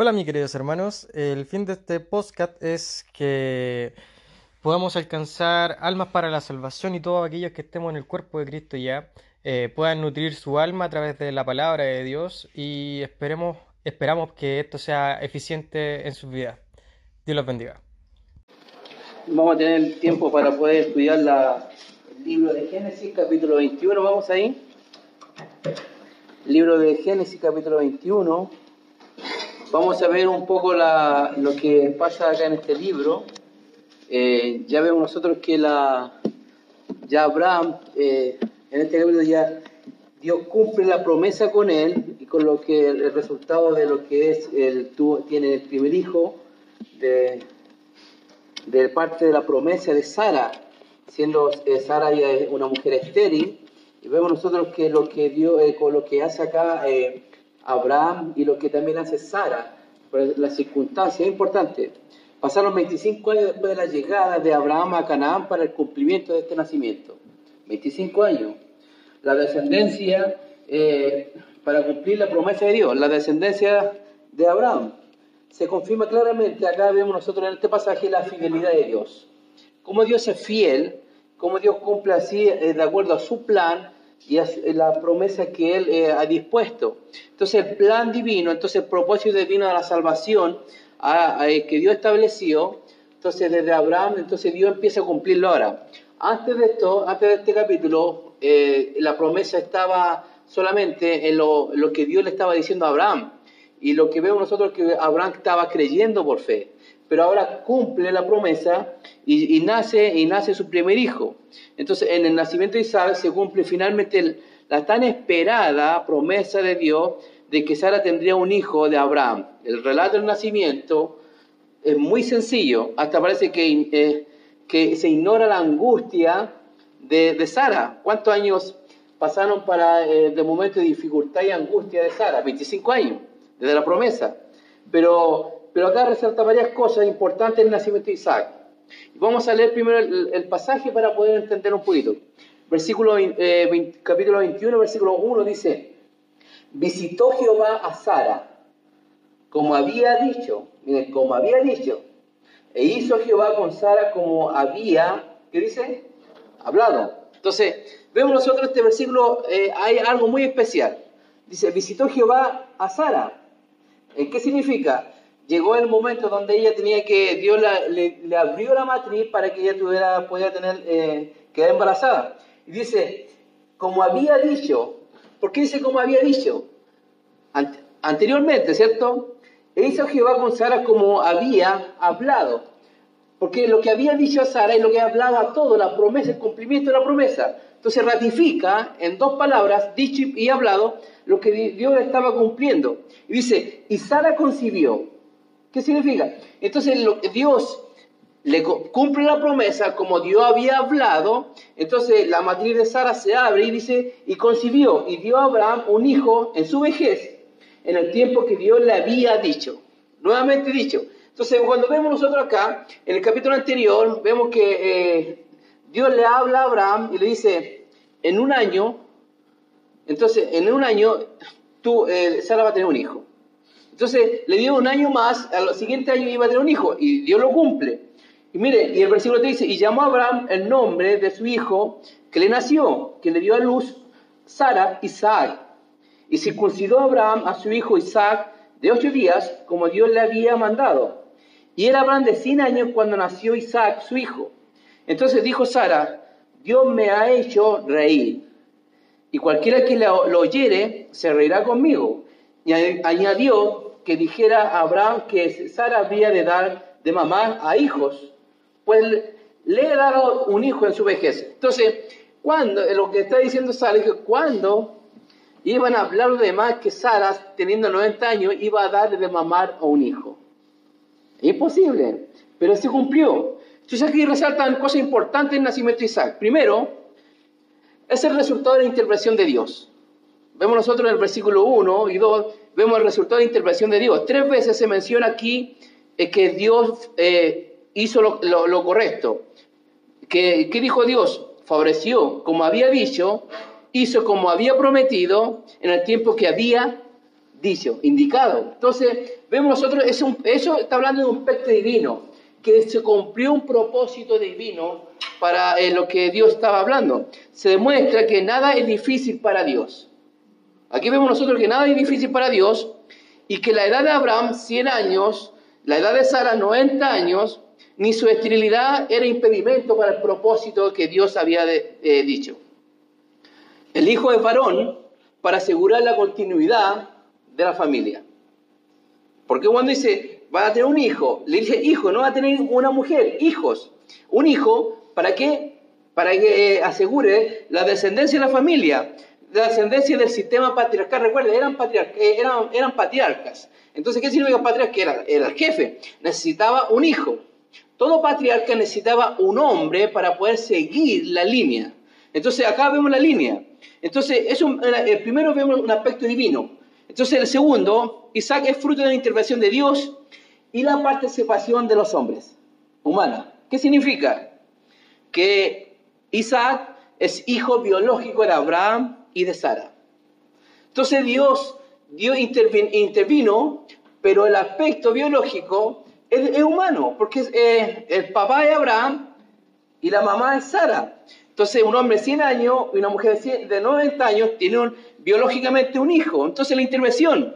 Hola, mis queridos hermanos. El fin de este podcast es que podamos alcanzar almas para la salvación y todos aquellos que estemos en el cuerpo de Cristo ya eh, puedan nutrir su alma a través de la palabra de Dios y esperemos, esperamos que esto sea eficiente en sus vidas. Dios los bendiga. Vamos a tener tiempo para poder estudiar la, el libro de Génesis, capítulo 21. Vamos ahí. Libro de Génesis, capítulo 21. Vamos a ver un poco la, lo que pasa acá en este libro. Eh, ya vemos nosotros que la, ya Abraham, eh, en este libro ya Dios cumple la promesa con él y con lo que el resultado de lo que es, el, tuvo, tiene el primer hijo de, de parte de la promesa de Sara, siendo eh, Sara ya una mujer estéril. Y vemos nosotros que lo que Dios, con lo que hace acá Abraham y lo que también hace Sara, por la circunstancia es importante. Pasaron 25 años después de la llegada de Abraham a Canaán para el cumplimiento de este nacimiento. 25 años. La descendencia eh, para cumplir la promesa de Dios, la descendencia de Abraham. Se confirma claramente, acá vemos nosotros en este pasaje la fidelidad de Dios. Cómo Dios es fiel, cómo Dios cumple así eh, de acuerdo a su plan y la promesa que Él eh, ha dispuesto. Entonces el plan divino, entonces el propósito divino de la salvación que Dios estableció, entonces desde Abraham, entonces Dios empieza a cumplirlo ahora. Antes de esto, antes de este capítulo, eh, la promesa estaba solamente en lo, lo, que Dios le estaba diciendo a Abraham. Y lo que vemos nosotros que Abraham estaba creyendo por fe pero ahora cumple la promesa y, nace, y nace su primer hijo. Entonces, en el nacimiento de Isaac se cumple finalmente la tan esperada promesa de Dios de que Sara tendría un hijo de Abraham. El relato del nacimiento es muy sencillo, hasta parece que, eh, que se ignora la angustia de, Sara. ¿Cuántos años pasaron para eh, momento de dificultad y angustia de Sara? 25 años, desde la promesa. Pero pero acá resalta varias cosas importantes en el nacimiento de Isaac. Vamos a leer primero el, pasaje para poder entender un poquito. Versículo, eh, capítulo 21, versículo 1 dice, visitó Jehová a Sara, como había dicho, miren, como había dicho, e hizo Jehová con Sara como había, ¿qué dice? Hablado. Entonces, vemos nosotros este versículo, eh, hay algo muy especial. Dice, visitó Jehová a Sara. ¿En qué significa? Llegó el momento donde ella tenía que, Dios le, abrió la matriz para que ella tuviera, pudiera tener, eh, quedar embarazada. Y dice, como había dicho, ¿por qué dice como había dicho? anteriormente, ¿cierto? E hizo Jehová con Sara como había hablado. Porque lo que había dicho a Sara y lo que hablaba todo, la promesa, el cumplimiento de la promesa. Entonces ratifica en dos palabras, dicho y hablado, lo que Dios estaba cumpliendo. Y dice, y Sara concibió ¿Qué significa? Entonces Dios le cumple la promesa como Dios había hablado, entonces la matriz de Sara se abre y dice, y concibió y dio a Abraham un hijo en su vejez, en el tiempo que Dios le había dicho, nuevamente dicho. Entonces cuando vemos nosotros acá, en el capítulo anterior, vemos que eh, Dios le habla a Abraham y le dice, en un año, entonces en un año tú, eh, Sara va a tener un hijo. Entonces le dio un año más, al siguiente año iba a tener un hijo, y Dios lo cumple. Y mire, y el versículo te dice, y llamó Abraham el nombre de su hijo que le nació, que le dio a luz Sara, Isaac. Y circuncidó a Abraham a su hijo Isaac de ocho días, como Dios le había mandado. Y era Abraham de cien años cuando nació Isaac, su hijo. Entonces dijo Sara, Dios me ha hecho reír, y cualquiera que lo oyere se reirá conmigo. Y añadió, que dijera a Abraham que Sara había de dar de mamar a hijos, pues le he dado un hijo en su vejez. Entonces, cuando, lo que está diciendo Sara que cuando iban a hablar los demás que Sara, teniendo 90 años, iba a dar de mamar a un hijo. Imposible, pero se cumplió. Entonces aquí resaltan cosas importantes en el nacimiento de Isaac. Primero, es el resultado de la intervención de Dios. Vemos nosotros en el versículo 1 y 2 vemos el resultado de la intervención de Dios. Tres veces se menciona aquí eh, que Dios eh, hizo lo, correcto. ¿Qué, dijo Dios? Favoreció, como había dicho, hizo como había prometido en el tiempo que había dicho, indicado. Entonces, vemos nosotros, es eso está hablando de un aspecto divino, que se cumplió un propósito divino para eh, lo que Dios estaba hablando. Se demuestra que nada es difícil para Dios. Aquí vemos nosotros que nada es difícil para Dios y que la edad de Abraham, 100 años, la edad de Sara, 90 años, ni su esterilidad era impedimento para el propósito que Dios había eh, dicho. El hijo es varón para asegurar la continuidad de la familia. Porque cuando dice, va a tener un hijo, le dice hijo, no va a tener una mujer, hijos. Un hijo, ¿para qué? Para que eh, asegure la descendencia de la familia, la descendencia del sistema patriarcal. Recuerden, eran, eh, eran, eran patriarcas. Entonces, ¿qué significa patriarca? Era, era el jefe. Necesitaba un hijo. Todo patriarca necesitaba un hombre para poder seguir la línea. Entonces, acá vemos la línea. Entonces, es el primero vemos un aspecto divino. Entonces, el segundo, Isaac es fruto de la intervención de Dios y la participación de los hombres, humana. ¿Qué significa? Que Isaac es hijo biológico de Abraham y de Sara. Entonces Dios, Dios intervino, pero el aspecto biológico es, humano, porque es, el papá es Abraham y la mamá es Sara. Entonces un hombre de 100 años y una mujer de 90 años tienen biológicamente un hijo. Entonces la intervención.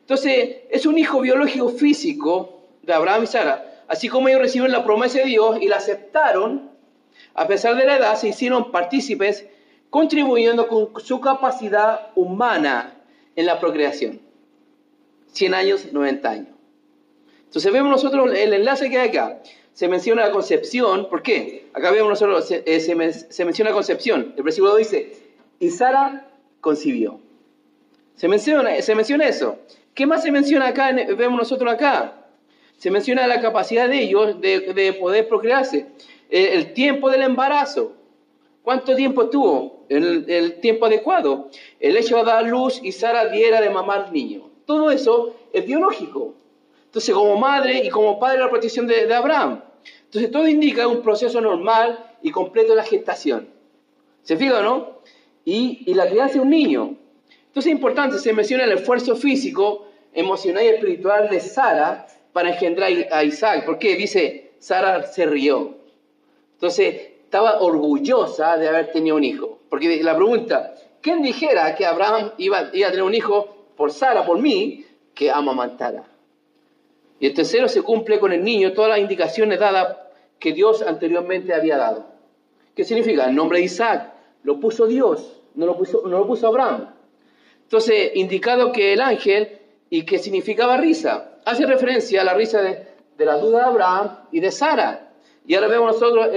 Entonces es un hijo biológico físico de Abraham y Sara. Así como ellos recibieron la promesa de Dios y la aceptaron, a pesar de la edad, se hicieron partícipes contribuyendo con su capacidad humana en la procreación. 100 años, 90 años. Entonces vemos nosotros el enlace que hay acá. Se menciona la concepción, ¿por qué? Acá vemos nosotros, se, eh, se, menciona la concepción. El versículo dice, y Sara concibió. Se menciona, se menciona eso. ¿Qué más se menciona acá? Vemos nosotros acá. Se menciona la capacidad de ellos de, poder procrearse. El, tiempo del embarazo. ¿Cuánto tiempo tuvo? El, el, tiempo adecuado. El hecho de dar luz y Sara diera de mamar niño. Todo eso es biológico. Entonces, como madre y como padre la protección de, Abraham. Entonces, todo indica un proceso normal y completo de la gestación. ¿Se fija, no? Y, la crianza de un niño. Entonces, es importante, se menciona el esfuerzo físico, emocional y espiritual de Sara para engendrar a Isaac. ¿Por qué? Dice, Sara se rió. Entonces, estaba orgullosa de haber tenido un hijo. Porque la pregunta, ¿quién dijera que Abraham iba, iba a tener un hijo por Sara, por mí, que amamantara? Y el tercero se cumple con el niño todas las indicaciones dadas que Dios anteriormente había dado. ¿Qué significa? El nombre de Isaac lo puso Dios, no lo puso, no lo puso Abraham. Entonces, indicado que el ángel y que significaba risa, hace referencia a la risa de, la duda de Abraham y de Sara. Y ahora vemos nosotros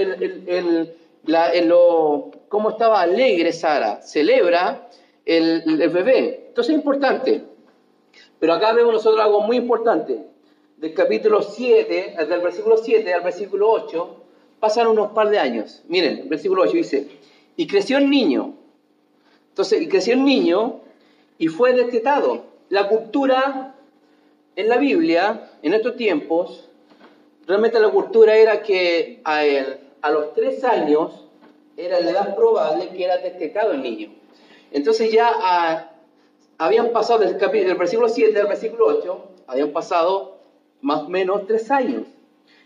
cómo estaba alegre Sara, celebra el, bebé. Entonces es importante. Pero acá vemos nosotros algo muy importante del capítulo 7, del versículo 7 al versículo 8, pasan unos par de años. Miren, versículo 8 dice, y creció el niño. Entonces, y creció el niño y fue destetado. La cultura en la Biblia, en estos tiempos, realmente la cultura era que a, él, a los tres años era la edad probable que era destetado el niño. Entonces ya ah, habían pasado del, del versículo 7 al versículo 8, habían pasado más o menos tres años.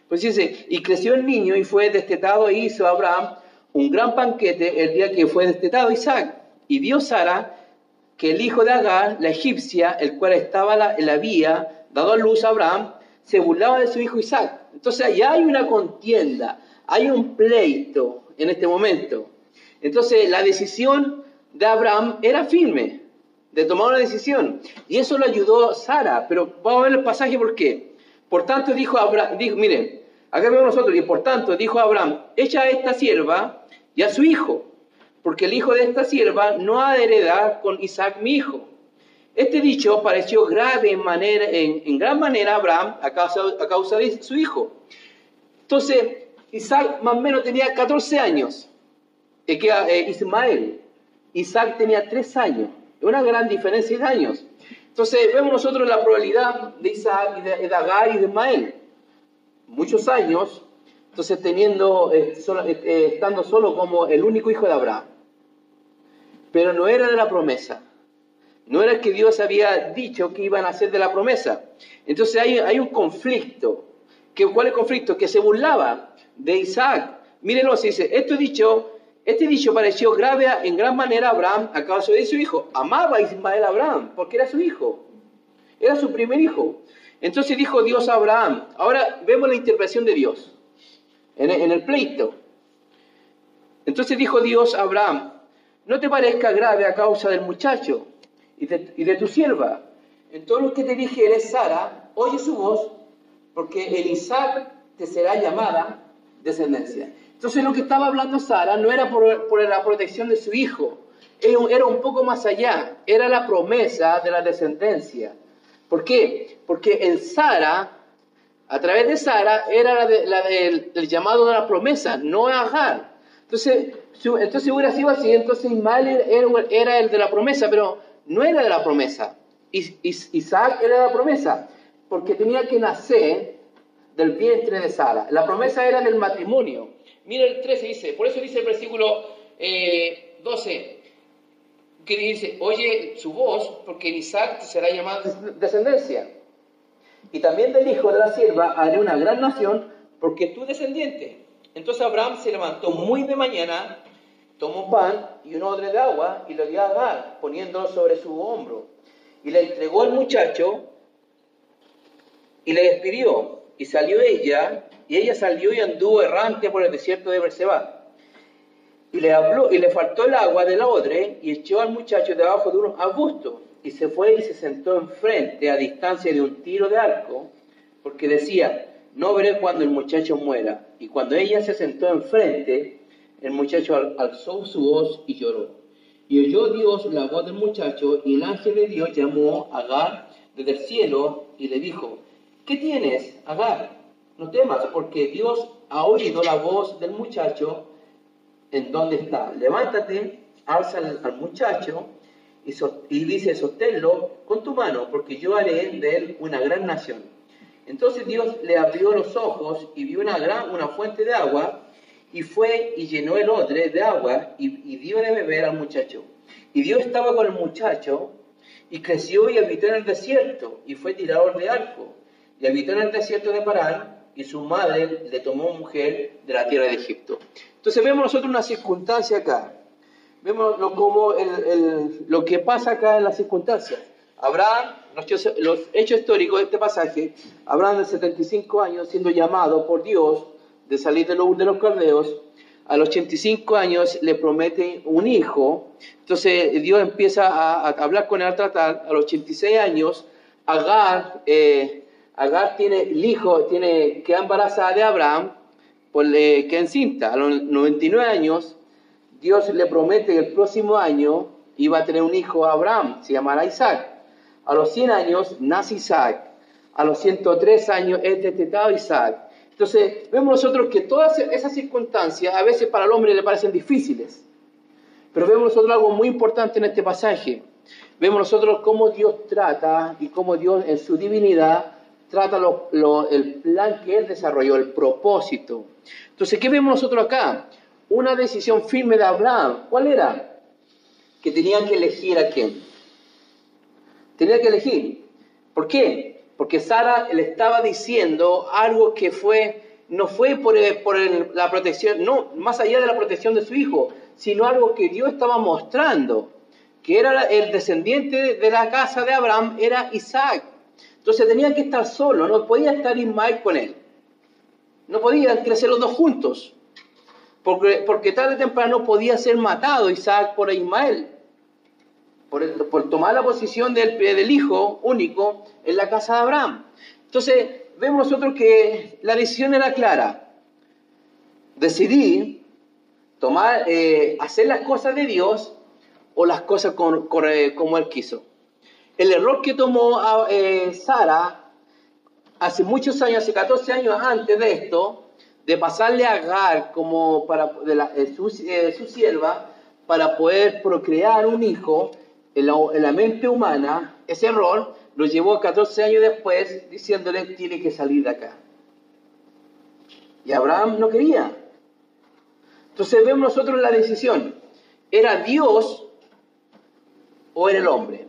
Pues dice, y creció el niño y fue destetado e hizo Abraham un gran banquete el día que fue destetado Isaac. Y vio Sara que el hijo de Agar, la egipcia, el cual estaba la, la había dado a luz a Abraham, se burlaba de su hijo Isaac. Entonces ya hay una contienda, hay un pleito en este momento. Entonces la decisión de Abraham era firme, de tomar una decisión. Y eso lo ayudó Sara. Pero vamos a ver el pasaje por qué. Por tanto dijo Abraham, dijo, miren, acá vemos nosotros, y por tanto dijo Abraham, echa a esta sierva y a su hijo, porque el hijo de esta sierva no ha de heredar con Isaac mi hijo. Este dicho pareció grave en, gran manera a Abraham a causa, de su hijo. Entonces, Isaac más o menos tenía 14 años, que eh, Ismael. Isaac tenía 3 años, una gran diferencia de años. Entonces vemos nosotros la probabilidad de Isaac y de, Agar y de Ismael. Muchos años, entonces teniendo, eh, eh, estando solo como el único hijo de Abraham. Pero no era de la promesa. No era que Dios había dicho que iban a hacer de la promesa. Entonces hay, un conflicto. ¿Qué, ¿Cuál es el conflicto? Que se burlaba de Isaac. Mírenlo, se dice, esto dicho, este dicho pareció grave en gran manera a Abraham a causa de su hijo. Amaba Ismael a Abraham porque era su hijo. Era su primer hijo. Entonces dijo Dios a Abraham. Ahora vemos la interpretación de Dios en el pleito. Entonces dijo Dios a Abraham, no te parezca grave a causa del muchacho y de, y de tu sierva. En todo lo que te dijere Sara, oye su voz, porque el Isaac te será llamada descendencia. Entonces lo que estaba hablando Sara no era por, por la protección de su hijo, era un, poco más allá, era la promesa de la descendencia. ¿Por qué? Porque en Sara, a través de Sara, era la, de- la del llamado de la promesa, no Agar. Entonces, si- entonces hubiera sido así, entonces Ismael era, era el de la promesa, pero no era de la promesa. Is- Is- Isaac era de la promesa, porque tenía que nacer del vientre de Sara. La promesa era del matrimonio. Mira el 13 dice, por eso dice el versículo eh, 12, que dice, oye su voz, porque Isaac será llamada des- descendencia. Y también del hijo de la sierva haré una gran nación, porque es tu descendiente. Entonces Abraham se levantó muy de mañana, tomó pan y un odre de agua y lo dio a Agar, poniéndolo sobre su hombro. Y le entregó al muchacho y le despidió. Y salió ella, y ella salió y anduvo errante por el desierto de Berseba. Y le habló, y le faltó el agua del odre, y echó al muchacho debajo de un arbusto. Y se fue y se sentó enfrente, a distancia de un tiro de arco, porque decía, no veré cuando el muchacho muera. Y cuando ella se sentó enfrente, el muchacho al- alzó su voz y lloró. Y oyó Dios la voz del muchacho, y el ángel de Dios llamó a Agar desde el cielo y le dijo, ¿qué tienes, Agar? No temas, porque Dios ha oído la voz del muchacho en dónde está. Levántate, alza al, al muchacho y, so- y dice, sosténlo con tu mano, porque yo haré de él una gran nación. Entonces Dios le abrió los ojos y vio una gran una fuente de agua y fue y llenó el odre de agua y, dio de beber al muchacho. Y Dios estaba con el muchacho y creció y habitó en el desierto y fue tirador de arco y habitó en el desierto de Parán y su madre le tomó mujer de la tierra de Egipto. Entonces vemos nosotros una circunstancia acá. Vemos lo, como el- lo que pasa acá en las circunstancias. Abraham, los los hechos históricos de este pasaje, Abraham de 75 años siendo llamado por Dios de salir de los, de los a los 85 años le promete un hijo, entonces Dios empieza a, a hablar con él, a tratar, a los 86 años, Agar, eh, Agar tiene el hijo, tiene, queda embarazada de Abraham, pues le queda encinta, a los 99 años, Dios le promete que el próximo año iba a tener un hijo a Abraham, se llamará Isaac. A los 100 años nace Isaac. A los 103 años es destetado Isaac. Entonces, vemos nosotros que todas esas circunstancias a veces para el hombre le parecen difíciles. Pero vemos nosotros algo muy importante en este pasaje. Vemos nosotros cómo Dios trata y cómo Dios en su divinidad trata el plan que Él desarrolló, el propósito. Entonces, ¿qué vemos nosotros acá? Una decisión firme de Abraham. ¿Cuál era? Que tenía que elegir a quién. Tenía que elegir. ¿Por qué? Porque Sara le estaba diciendo algo que fue, no fue por, la protección, no, más allá de la protección de su hijo, sino algo que Dios estaba mostrando, que era el descendiente de- de la casa de Abraham, era Isaac. Entonces tenía que estar solo, no podía estar Ismael con él. No podían crecer los dos juntos. Porque, porque tarde o temprano podía ser matado Isaac por Ismael. Por, el- por tomar la posición del, del hijo único en la casa de Abraham. Entonces, vemos nosotros que la decisión era clara. Decidir tomar, eh, hacer las cosas de Dios o las cosas con- con- eh, como Él quiso. El error que tomó ah, eh, Sara hace muchos años, hace 14 años antes de esto, de pasarle a Agar como para, de la- eh, su, eh, su sierva para poder procrear un hijo en la, en la mente humana, ese error lo llevó 14 años después diciéndole tiene que salir de acá. Y Abraham no quería. Entonces vemos nosotros la decisión. ¿Era Dios o era el hombre?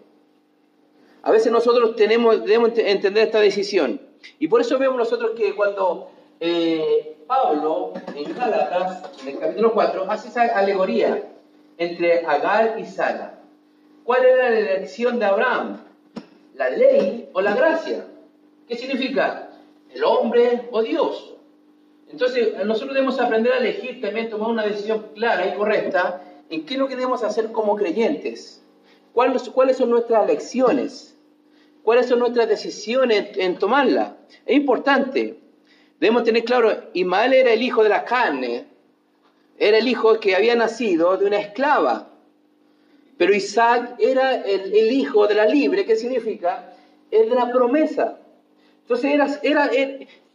A veces nosotros tenemos, debemos entender esta decisión. Y por eso vemos nosotros que cuando eh, Pablo, en Gálatas, en el capítulo 4, hace esa alegoría entre Agar y Sara. ¿Cuál era la elección de Abraham? ¿La ley o la gracia? ¿Qué significa? ¿El hombre o Dios? Entonces, nosotros debemos aprender a elegir también, tomar una decisión clara y correcta en qué es lo que debemos hacer como creyentes. ¿Cuáles, son nuestras elecciones? ¿Cuáles son nuestras decisiones en, tomarla? Es importante. Debemos tener claro, Ismael era el hijo de la carne, era el hijo que había nacido de una esclava. Pero Isaac era el, hijo de la libre, ¿qué significa? El de la promesa. Entonces era, era,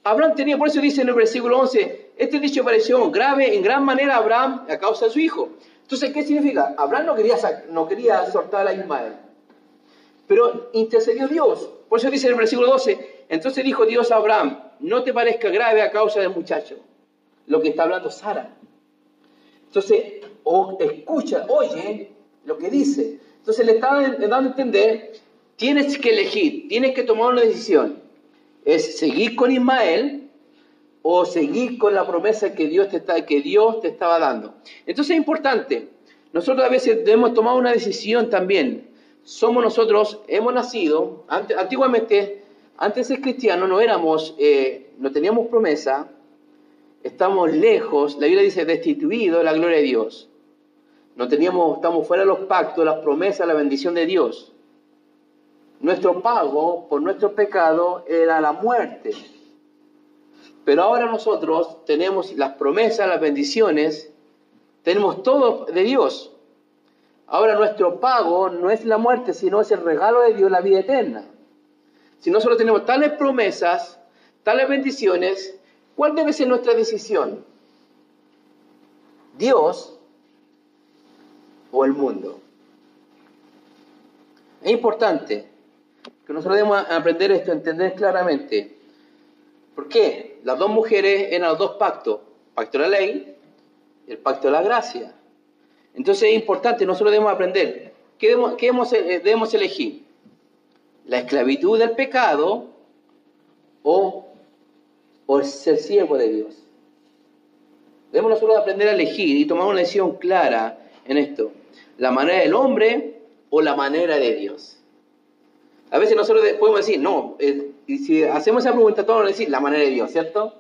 Abraham tenía, por eso dice en el versículo 11, este dicho pareció grave en gran manera a Abraham a causa de su hijo. Entonces, ¿qué significa? Abraham no quería, no quería soltar a Ismael, pero intercedió Dios. Por eso dice en el versículo 12, entonces dijo Dios a Abraham, no te parezca grave a causa del muchacho, lo que está hablando Sara. Entonces, o escucha, oye lo que dice. Entonces le estaba dando a entender, tienes que elegir, tienes que tomar una decisión es seguir con Ismael o seguir con la promesa que Dios te, está, que Dios te estaba dando. Entonces es importante, nosotros a veces debemos tomar una decisión también. Somos nosotros, hemos nacido, antiguamente, antes de ser cristianos no éramos, eh, no teníamos promesa, estamos lejos, la Biblia dice destituido de la gloria de Dios. No teníamos, estamos fuera de los pactos, las promesas, la bendición de Dios. Nuestro pago por nuestro pecado era la muerte. Pero ahora nosotros tenemos las promesas, las bendiciones, tenemos todo de Dios. Ahora nuestro pago no es la muerte, sino es el regalo de Dios, la vida eterna. Si nosotros tenemos tales promesas, tales bendiciones, ¿cuál debe ser nuestra decisión? ¿Dios o el mundo? Es importante que nosotros debemos aprender esto, entender claramente. ¿Por qué? Las dos mujeres eran los dos pactos, pacto de la ley y el pacto de la gracia. Entonces es importante, nosotros debemos aprender. ¿Qué debemos, eh, elegir? ¿La esclavitud del pecado o, o ser siervo de Dios? Debemos nosotros aprender a elegir y tomar una decisión clara en esto. ¿La manera del hombre o la manera de Dios? A veces nosotros podemos decir, no, eh, y si hacemos esa pregunta, todos vamos a decir la manera de Dios, ¿cierto?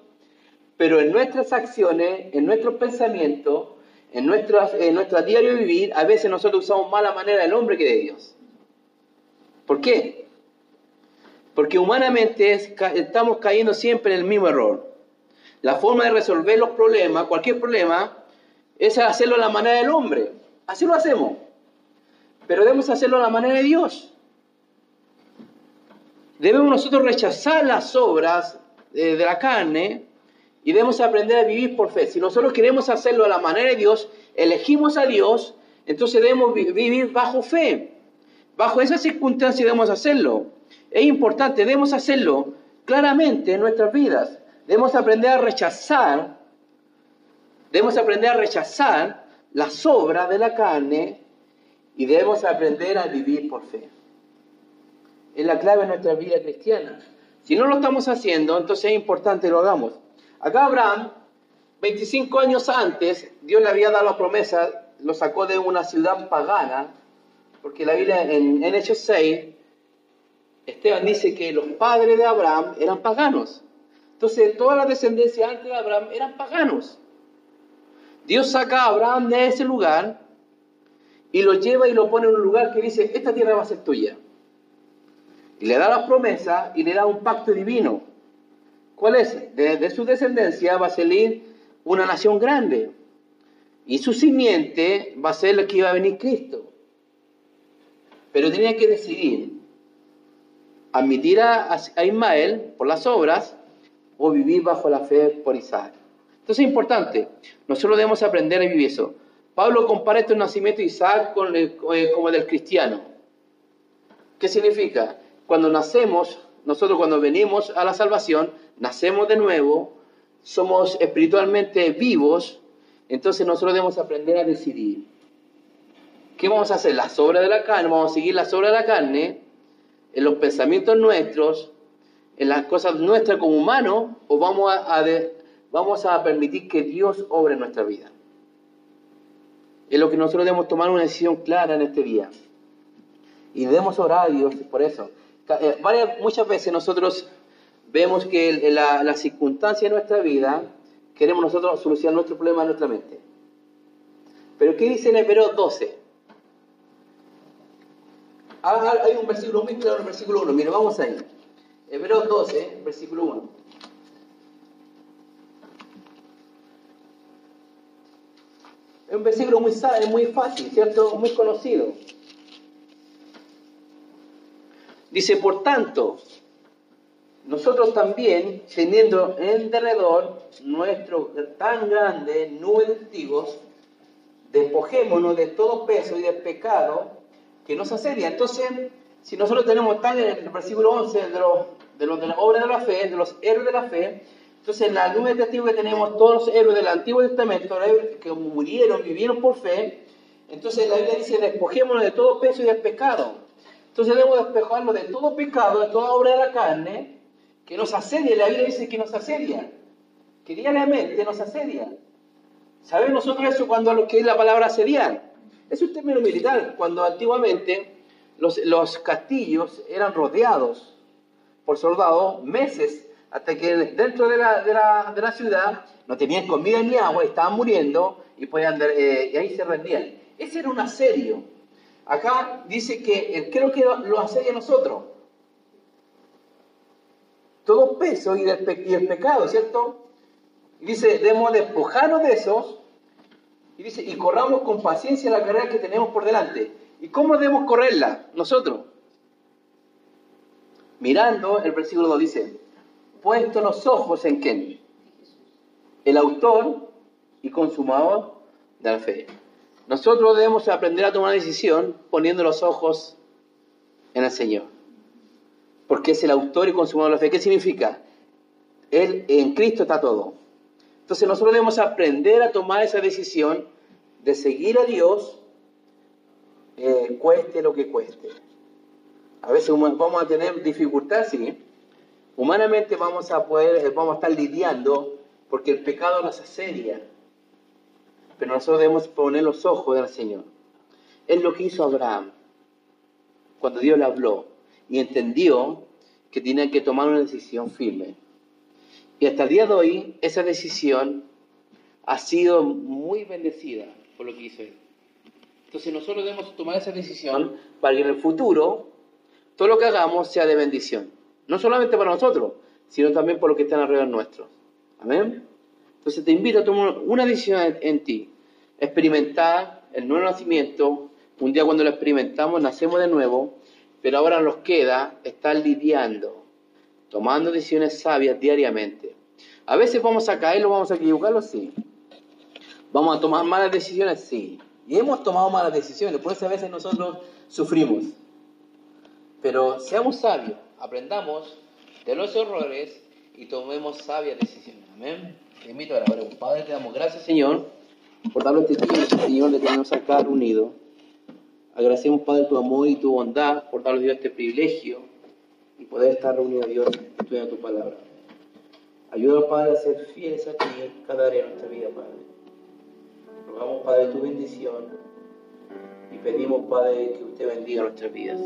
Pero en nuestras acciones, en nuestros pensamientos, en, nuestras, en nuestro diario vivir, a veces nosotros usamos más la manera del hombre que de Dios. ¿Por qué? Porque humanamente estamos cayendo siempre en el mismo error. La forma de resolver los problemas, cualquier problema, es hacerlo a la manera del hombre. Así lo hacemos. Pero debemos hacerlo a la manera de Dios debemos nosotros rechazar las obras de, la carne y debemos aprender a vivir por fe. Si nosotros queremos hacerlo a la manera de Dios, elegimos a Dios, entonces debemos vivir bajo fe. Bajo esas circunstancias debemos hacerlo. Es importante, debemos hacerlo claramente en nuestras vidas. Debemos aprender a rechazar, debemos aprender a rechazar las obras de la carne y debemos aprender a vivir por fe es la clave de nuestra vida cristiana. Si no lo estamos haciendo, entonces es importante que lo hagamos. Acá Abraham, 25 años antes, Dios le había dado la promesa, lo sacó de una ciudad pagana, porque la Biblia en, en Hechos 6, Esteban dice que los padres de Abraham eran paganos. Entonces, toda la descendencia antes de Abraham eran paganos. Dios saca a Abraham de ese lugar y lo lleva y lo pone en un lugar que dice, esta tierra va a ser tuya. Y le da la promesa y le da un pacto divino. ¿Cuál es? De, su descendencia va a salir una nación grande. Y su simiente va a ser la que iba a venir Cristo. Pero tenía que decidir admitir a, a Ismael por las obras o vivir bajo la fe por Isaac. Entonces es importante, nosotros debemos aprender a vivir eso. Pablo compara este nacimiento de Isaac con el, eh, como el del cristiano. ¿Qué significa? Cuando nacemos, nosotros cuando venimos a la salvación, nacemos de nuevo, somos espiritualmente vivos, entonces nosotros debemos aprender a decidir. ¿Qué vamos a hacer? Las obras de la carne, vamos a seguir las obras de la carne, en los pensamientos nuestros, en las cosas nuestras como humanos, o vamos a, vamos a permitir que Dios obre en nuestra vida? Es lo que nosotros debemos tomar una decisión clara en este día. Y debemos orar a Dios por eso. Eh, varias, muchas veces nosotros vemos que la, circunstancia de nuestra vida, queremos nosotros solucionar nuestro problema en nuestra mente. Pero ¿qué dice en Hebreos 12? Ah, ah, hay un versículo muy claro en el versículo 1. Mire, vamos ahí. Hebreos 12, versículo 1. Es un versículo muy, muy fácil, ¿cierto? Muy conocido. Dice, por tanto, nosotros también, teniendo en derredor nuestro tan grande nube de testigos, despojémonos de todo peso y del pecado que nos asedia. Entonces, si nosotros tenemos tan en el versículo 11 de, los, de, los, de la obra de la fe, de los héroes de la fe, entonces en la nube de testigos que tenemos todos los héroes del Antiguo Testamento, que murieron, vivieron por fe, entonces la Biblia dice, despojémonos de todo peso y del pecado. Entonces debemos despejarnos de todo pecado, de toda obra de la carne, que nos asedia, la Biblia dice que nos asedia, que diariamente nos asedia. ¿Sabemos nosotros eso cuando lo que es la palabra asediar? Es un término militar, cuando antiguamente los, los castillos eran rodeados por soldados meses, hasta que dentro de la, de la, de la ciudad no tenían comida ni agua, estaban muriendo y, podían, eh, y ahí se rendían. Ese era un asedio. Acá dice que eh, creo que lo asedia nosotros todo peso y, el pecado, ¿cierto? Y dice, debemos despojarnos de esos, y dice, y corramos con paciencia la carrera que tenemos por delante. ¿Y cómo debemos correrla? Nosotros. Mirando, el versículo 2 dice, puesto los ojos en quién? El autor y consumador de la fe. Nosotros debemos aprender a tomar decisión poniendo los ojos en el Señor porque es el autor y consumador de la fe. ¿Qué significa? Él, en Cristo está todo. Entonces nosotros debemos aprender a tomar esa decisión de seguir a Dios, eh, cueste lo que cueste. A veces vamos a tener dificultad, sí. Humanamente vamos a poder, eh, vamos a estar lidiando porque el pecado nos asedia. Pero nosotros debemos poner los ojos del Señor. Es lo que hizo Abraham cuando Dios le habló y entendió que tenía que tomar una decisión firme. Y hasta el día de hoy, esa decisión ha sido muy bendecida por lo que hizo él. Entonces nosotros debemos tomar esa decisión para que en el futuro todo lo que hagamos sea de bendición. No solamente para nosotros, sino también por los que están alrededor nuestro. Amén. Entonces te invito a tomar una decisión en, ti. Experimentar el nuevo nacimiento. Un día cuando lo experimentamos, nacemos de nuevo pero ahora nos queda estar lidiando, tomando decisiones sabias diariamente. A veces vamos a caer, lo vamos a equivocarlo, sí. Vamos a tomar malas decisiones, sí. Y hemos tomado malas decisiones, por eso a veces nosotros sufrimos. Pero seamos sabios, aprendamos de los errores y tomemos sabias decisiones. Amén. Te invito a orar. Padre, te damos gracias, Señor, por darle este tiempo, Señor, de tenernos acá reunidos. Agradecemos, Padre, tu amor y tu bondad por darnos, Dios, este privilegio y poder estar reunidos, Dios, estudiando tu palabra. Ayúdanos, Padre, a ser fieles a ti cada área de nuestra vida, Padre. Rogamos, Padre, tu bendición y pedimos, Padre, que usted bendiga nuestras vidas.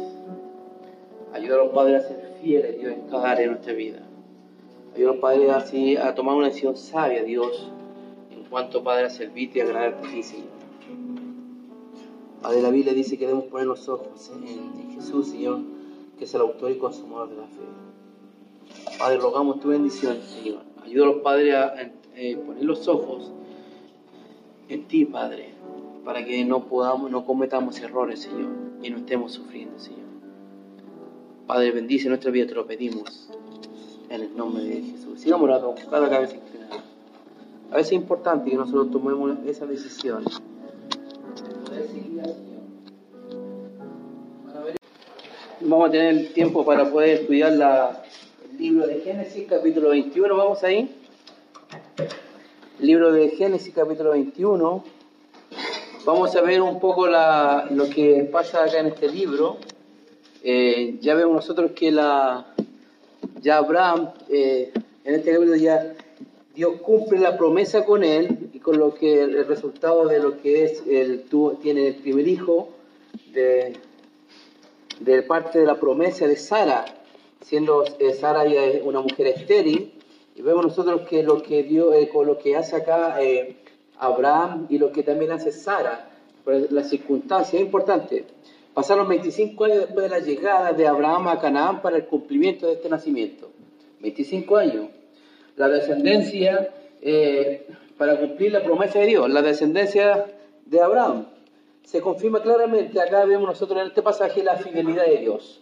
Ayúdanos, Padre, a ser fieles, Dios, en cada área de nuestra vida. Ayúdanos, Padre, así a tomar una decisión sabia, Dios, en cuanto, Padre, a servirte y agradarte a ti, Señor. Padre, la Biblia dice que debemos poner los ojos en Jesús, Señor, que es el autor y consumador de la fe. Padre, rogamos tu bendición, Señor. Ayúdanos, Padre, a eh, poner los ojos en ti, Padre, para que no podamos, no cometamos errores, Señor, y no estemos sufriendo, Señor. Padre, bendice nuestra vida, te lo pedimos, en el nombre de Jesús. Sigamos orando cada cabeza inclinada. A veces es importante que nosotros tomemos esa decisión Vamos a tener tiempo para poder estudiar la, el libro de Génesis, capítulo 21. Vamos ahí. Libro de Génesis, capítulo 21. Vamos a ver un poco lo que pasa acá en este libro. Eh, ya vemos nosotros que la, ya Abraham, eh, en este capítulo ya Dios cumple la promesa con él y con lo que el resultado de lo que es, el, tú, tiene el primer hijo de, de parte de la promesa de Sara, siendo eh, Sara ya una mujer estéril, y vemos nosotros que lo que Dios, eh, con lo que hace acá eh, Abraham y lo que también hace Sara, por la circunstancia, es importante. Pasaron 25 años después de la llegada de Abraham a Canaán para el cumplimiento de este nacimiento. 25 años. La descendencia, eh, para cumplir la promesa de Dios, la descendencia de Abraham. Se confirma claramente, acá vemos nosotros en este pasaje la fidelidad de Dios.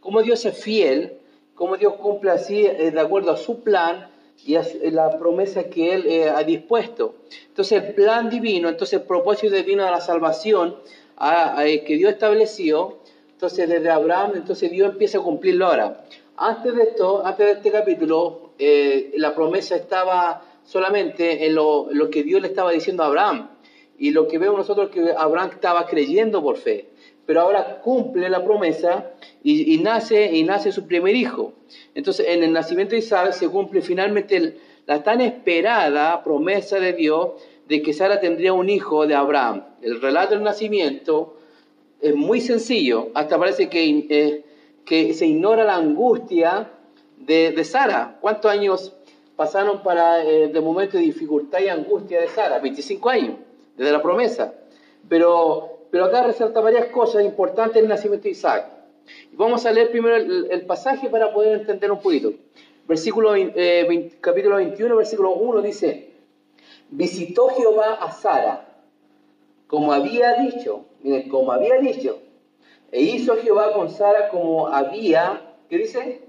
Cómo Dios es fiel, cómo Dios cumple así eh, de acuerdo a su plan y a la promesa que Él eh, ha dispuesto. Entonces el plan divino, entonces el propósito divino de la salvación que Dios estableció, entonces desde Abraham, entonces Dios empieza a cumplirlo ahora. Antes de esto, antes de este capítulo, eh, la promesa estaba solamente en lo, que Dios le estaba diciendo a Abraham. Y lo que vemos nosotros es que Abraham estaba creyendo por fe. Pero ahora cumple la promesa y, nace, y nace su primer hijo. Entonces, en el nacimiento de Isaac se cumple finalmente la tan esperada promesa de Dios de que Sara tendría un hijo de Abraham. El relato del nacimiento es muy sencillo, hasta parece que, eh, que se ignora la angustia de, Sara. ¿Cuántos años pasaron para eh, de momento de dificultad y angustia de Sara? 25 años, desde la promesa. Pero, pero acá resalta varias cosas importantes en el nacimiento de Isaac. Vamos a leer primero el, pasaje para poder entender un poquito. Versículo, eh, capítulo 21, versículo 1 dice, visitó Jehová a Sara, como había dicho, miren, como había dicho, e hizo Jehová con Sara como había, ¿qué dice?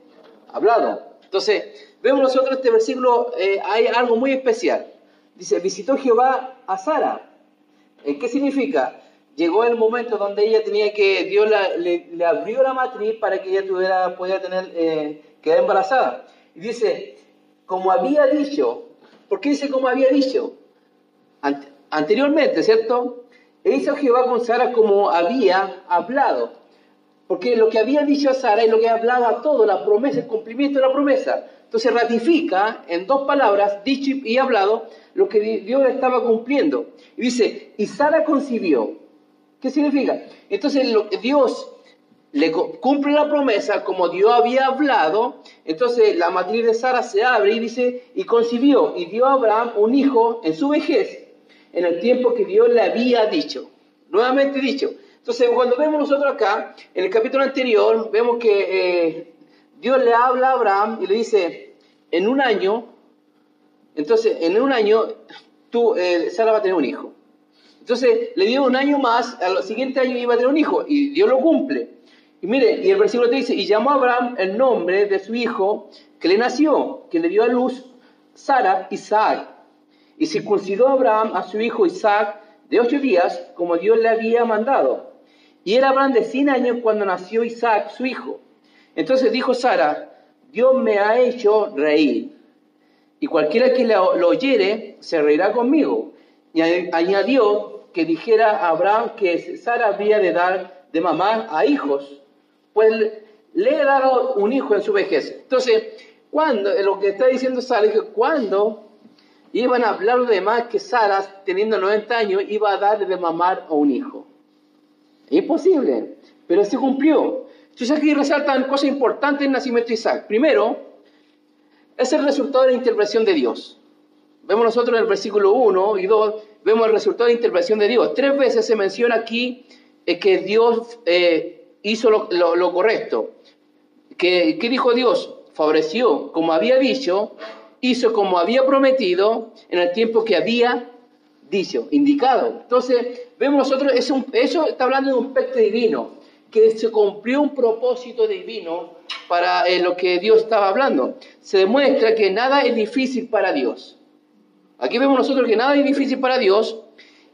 Hablado. Entonces, vemos nosotros este versículo, eh, hay algo muy especial. Dice, visitó Jehová a Sara. Eh, ¿Qué significa? Llegó el momento donde ella tenía que, Dios le, abrió la matriz para que ella pudiera tener, eh, quedar embarazada. Y dice, como había dicho, ¿Por qué dice como había dicho? anteriormente, ¿cierto? E hizo Jehová con Sara como había hablado. Porque lo que había dicho a Sara es lo que hablaba todo, la promesa, el cumplimiento de la promesa. Entonces ratifica en dos palabras, dicho y hablado, lo que Dios estaba cumpliendo. Y dice, y Sara concibió. ¿Qué significa? Entonces Dios le cumple la promesa como Dios había hablado, entonces la matriz de Sara se abre y dice, y concibió y dio a Abraham un hijo en su vejez, en el tiempo que Dios le había dicho, nuevamente dicho. Entonces cuando vemos nosotros acá, en el capítulo anterior, vemos que eh, Dios le habla a Abraham y le dice, en un año, entonces en un año tú, eh, Sara va a tener un hijo. Entonces le dio un año más, al siguiente año iba a tener un hijo y Dios lo cumple. Y mire, y el versículo te dice, y llamó Abraham el nombre de su hijo que le nació, que le dio a luz Sara, Isaac. Y circuncidó Abraham a su hijo Isaac de ocho días, como Dios le había mandado. Y era Abraham de cien años cuando nació Isaac, su hijo. Entonces dijo Sara, Dios me ha hecho reír. Y cualquiera que lo oyere se reirá conmigo. Y añadió que dijera a Abraham que Sara había de dar de mamar a hijos pues le he dado un hijo en su vejez. Entonces, cuando, lo que está diciendo Sara es que cuando iban a hablar de más que Sara, teniendo 90 años, iba a darle de mamar a un hijo. Imposible, pero se cumplió. Entonces aquí resaltan cosas importantes en el nacimiento de Isaac. Primero, es el resultado de la intervención de Dios. Vemos nosotros en el versículo 1 y 2, vemos el resultado de la intervención de Dios. Tres veces se menciona aquí eh, que Dios eh, hizo lo, correcto. ¿Qué, dijo Dios? Favoreció, como había dicho, hizo como había prometido en el tiempo que había dicho, indicado. Entonces, vemos nosotros, eso está hablando de un aspecto divino, que se cumplió un propósito divino para eh, lo que Dios estaba hablando. Se demuestra que nada es difícil para Dios. Aquí vemos nosotros que nada es difícil para Dios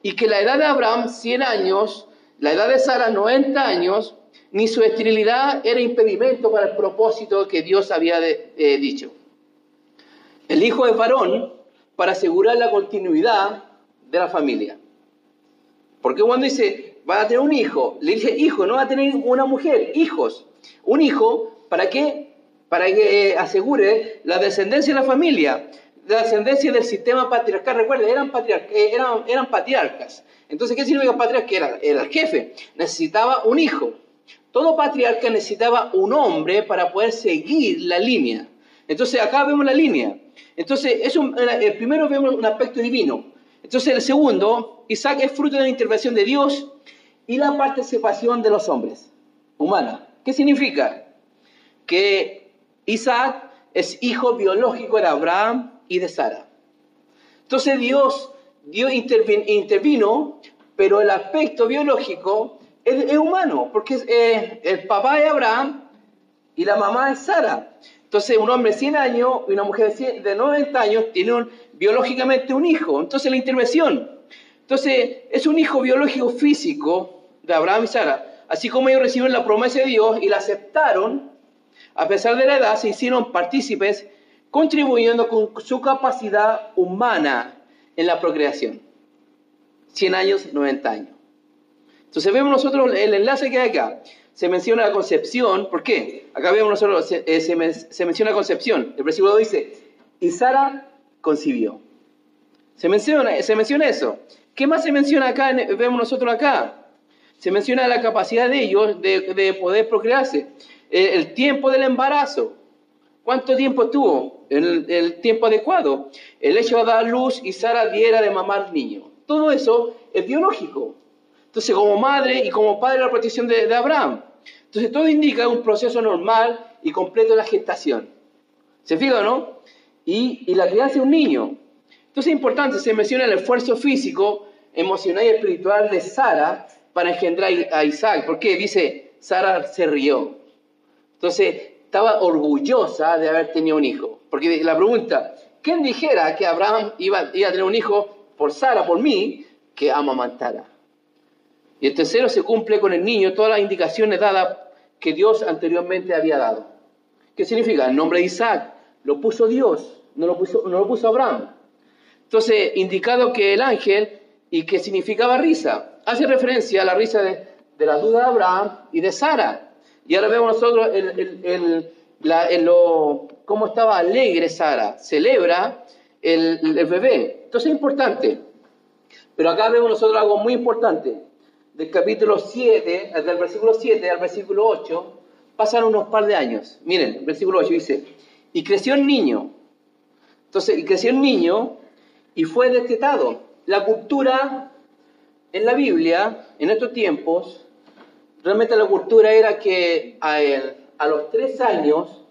y que la edad de Abraham, 100 años, la edad de Sara, 90 años, ni su esterilidad era impedimento para el propósito que Dios había eh, dicho. El hijo es varón para asegurar la continuidad de la familia. Porque cuando dice va a tener un hijo. Le dice, hijo, no va a tener una mujer, hijos. Un hijo, ¿para qué? Para que eh, asegure la descendencia de la familia, la descendencia del sistema patriarcal. Recuerden, eran, eh, eran, patriarcas. Entonces, ¿qué significa patriarca? Era el jefe. Necesitaba un hijo. Todo patriarca necesitaba un hombre para poder seguir la línea. Entonces, acá vemos la línea. Entonces, es el primero vemos un aspecto divino. Entonces, el segundo, Isaac es fruto de la intervención de Dios y la participación de los hombres, humana. ¿Qué significa? Que Isaac es hijo biológico de Abraham y de Sara. Entonces Dios, Dios intervino, pero el aspecto biológico es, humano, porque eh, el papá es Abraham y la mamá es Sara. Entonces un hombre de 100 años y una mujer de, 90 años tienen biológicamente un hijo. Entonces la intervención. Entonces es un hijo biológico físico de Abraham y Sara. Así como ellos recibieron la promesa de Dios y la aceptaron, a pesar de la edad, se hicieron partícipes, contribuyendo con su capacidad humana en la procreación. 100 años, 90 años. Entonces vemos nosotros el enlace que hay acá. Se menciona la concepción, ¿por qué? Acá vemos nosotros, se, eh, se, concepción. El versículo dice, y Sara concibió. Se menciona, se menciona eso. ¿Qué más se menciona acá? Vemos nosotros acá se menciona la capacidad de ellos de, poder procrearse. El, tiempo del embarazo. ¿Cuánto tiempo tuvo? El, el, tiempo adecuado. El hecho de dar luz y Sara diera de mamar niño. Todo eso es biológico. Entonces, como madre y como padre, la protección de, Abraham. Entonces, todo indica un proceso normal y completo de la gestación. ¿Se fija, no? Y, la crianza de un niño. Entonces, es importante, se menciona el esfuerzo físico, emocional y espiritual de Sara para engendrar a Isaac. ¿Por qué? Dice, Sara se rió. Entonces, estaba orgullosa de haber tenido un hijo. Porque la pregunta, ¿quién dijera que Abraham iba, a tener un hijo por Sara, por mí, que amamantara? Y el tercero se cumple con el niño todas las indicaciones dadas que Dios anteriormente había dado. ¿Qué significa? El nombre de Isaac lo puso Dios, no lo puso, no lo puso Abraham. Entonces, indicado que el ángel y que significaba risa hace referencia a la risa de, la duda de Abraham y de Sara. Y ahora vemos nosotros el, lo, cómo estaba alegre Sara, celebra el, bebé. Entonces es importante. Pero acá vemos nosotros algo muy importante. Del capítulo 7, del versículo 7 al versículo 8, pasan unos par de años. Miren, el versículo 8 dice, y creció el niño. Entonces, y creció el niño y fue destetado. La cultura en la Biblia, en estos tiempos, realmente la cultura era que a, él, a los tres años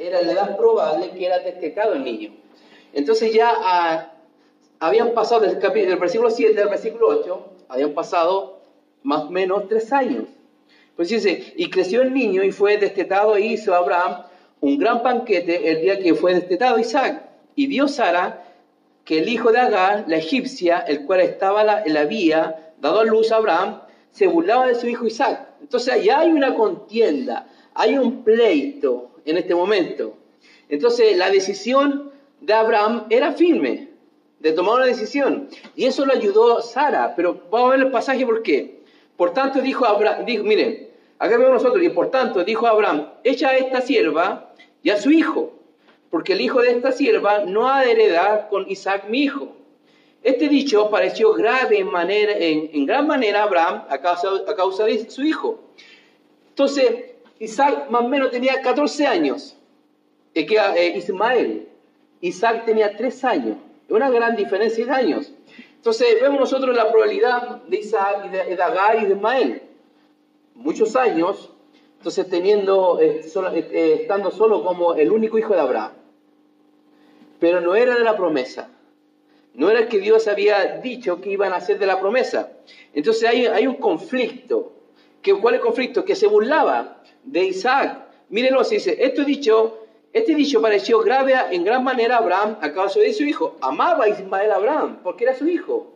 era la edad probable que era destetado el niño. Entonces ya ah, habían pasado del, del versículo 7 al versículo 8, habían pasado más o menos tres años. Pues dice, y creció el niño y fue destetado e hizo Abraham un gran banquete el día que fue destetado Isaac. Y vio Sara que el hijo de Agar, la egipcia, el cual estaba en la vía, dado a luz a Abraham, se burlaba de su hijo Isaac. Entonces ya hay una contienda, hay un pleito en este momento. Entonces la decisión de Abraham era firme, de tomar una decisión. Y eso lo ayudó Sara, pero vamos a ver el pasaje por qué. Por tanto dijo Abraham, dijo, miren, acá vemos nosotros, y por tanto dijo Abraham, echa a esta sierva y a su hijo, porque el hijo de esta sierva no ha de heredar con Isaac mi hijo. Este dicho pareció grave en, manera, en, gran manera a Abraham a causa, a causa de su hijo. Entonces, Isaac más o menos tenía 14 años, que eh, Ismael. Isaac tenía 3 años, una gran diferencia de años. Entonces, vemos nosotros la probabilidad de Isaac y de, Agar y de Ismael. Muchos años, entonces teniendo, eh, eh, estando solo como el único hijo de Abraham. Pero no era de la promesa. No era que Dios había dicho que iban a hacer de la promesa. Entonces hay, un conflicto. ¿Qué, ¿Cuál es el conflicto? Que se burlaba de Isaac. Mírenlo, se dice, esto dicho, este dicho pareció grave en gran manera a Abraham a causa de su hijo. Amaba a Ismael a Abraham porque era su hijo.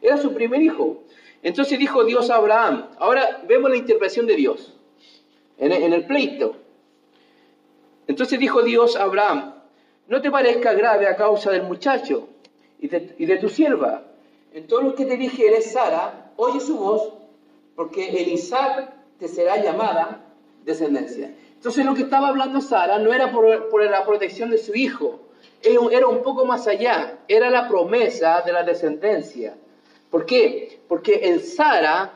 Era su primer hijo. Entonces dijo Dios a Abraham. Ahora vemos la intervención de Dios en en el pleito. Entonces dijo Dios a Abraham, no te parezca grave a causa del muchacho y de, tu sierva. En todo lo que te dijere Sara, oye su voz, porque el Isaac te será llamada descendencia. Entonces lo que estaba hablando Sara no era por, la protección de su hijo, era un poco más allá, era la promesa de la descendencia. ¿Por qué? Porque en Sara,